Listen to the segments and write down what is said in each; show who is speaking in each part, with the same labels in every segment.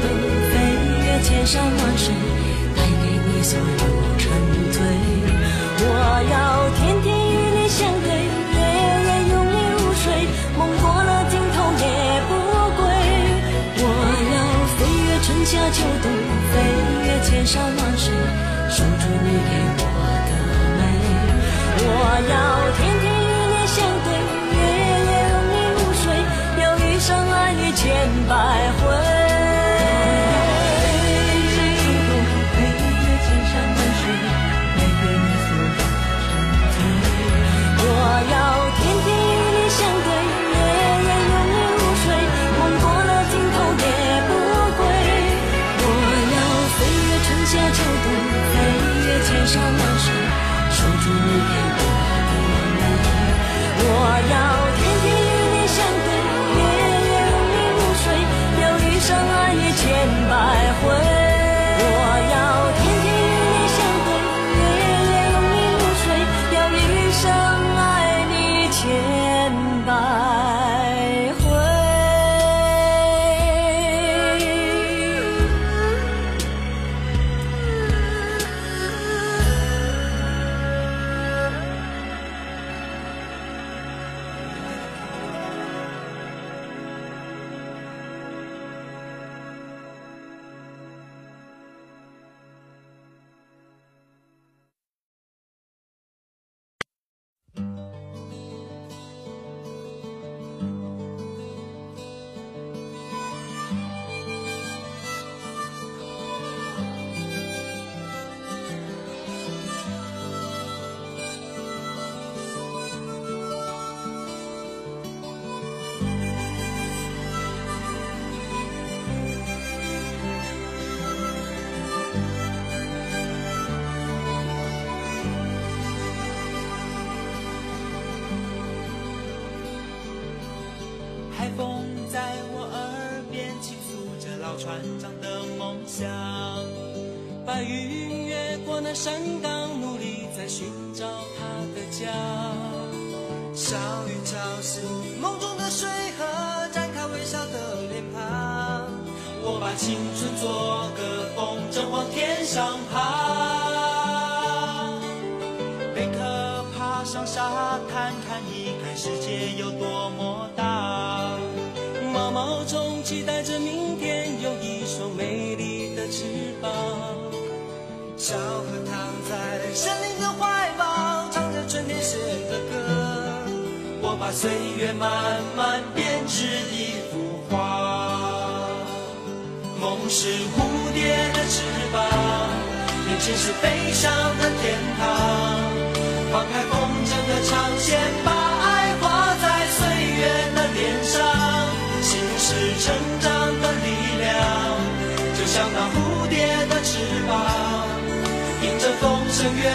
Speaker 1: 飞越千山万水，带给你所有沉醉。我要天天与你相对，夜夜拥你入睡，梦过了尽头也不归。我要飞越春夏秋冬，
Speaker 2: 风在我耳边倾诉着老船长的梦想，白云越过那山岗，努力在寻找他的家。小雨敲醒梦中的水河，展开微笑的脸庞。我把青春做个风筝往天上爬。把岁月慢慢编织一幅画。梦是蝴蝶的翅膀，眼前是飞翔的天堂。放开风筝的长线，把爱画在岁月的脸上。心是成长的力量，就像那蝴蝶的翅膀，迎着风声远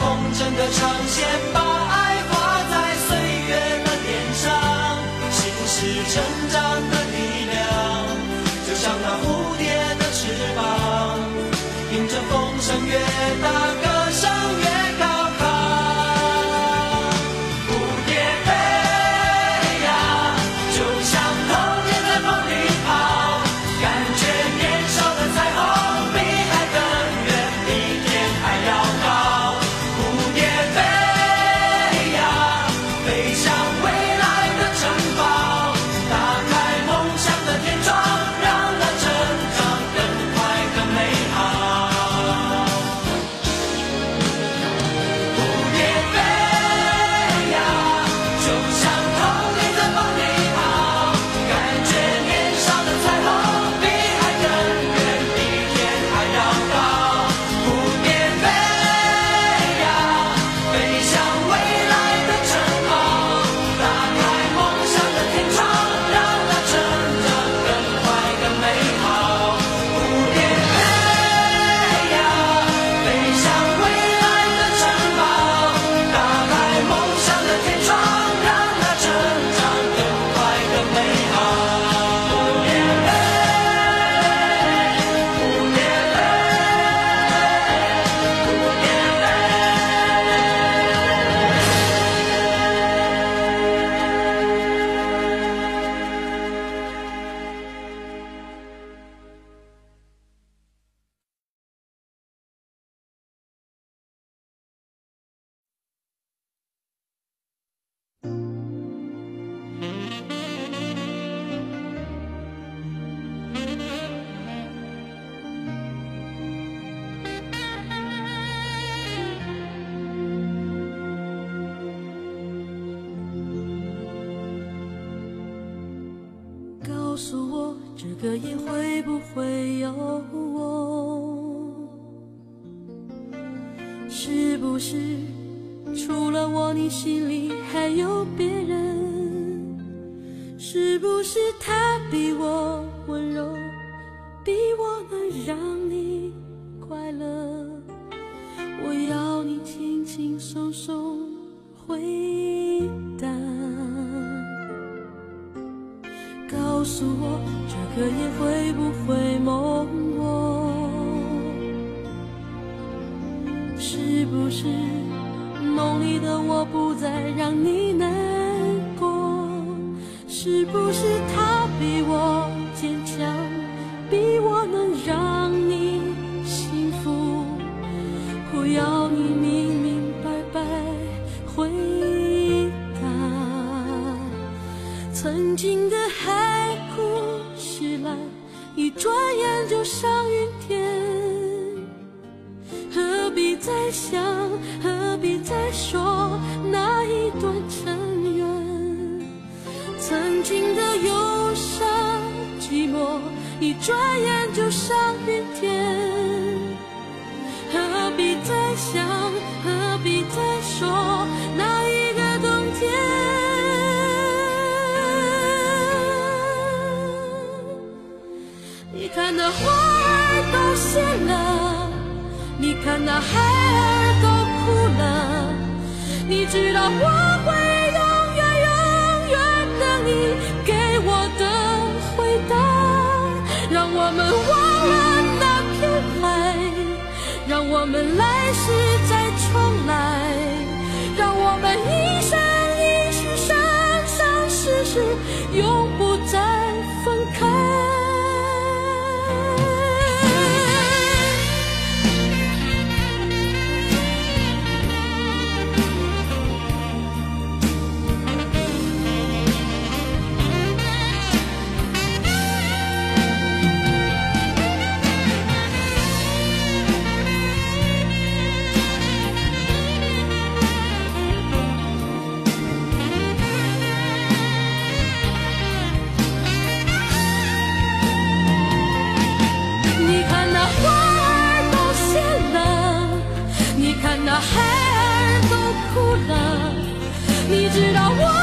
Speaker 2: 风筝的长线，把爱画在岁月的脸上。心事成长
Speaker 3: 个夜会不会有我？是不是除了我，你心里还有别人？是不是他比我温柔，比我能让你快乐？我要你轻轻松松回答，告诉我这个夜会不会梦我？是不是梦里的我不再让你难过？是不是他再想，何必再说那一段尘缘？曾经的忧伤寂寞，一转眼就上云天。何必再想，何必再说那一个冬天？你看那花儿都谢了，你看那海了，你知道我会孩儿都哭了你知道我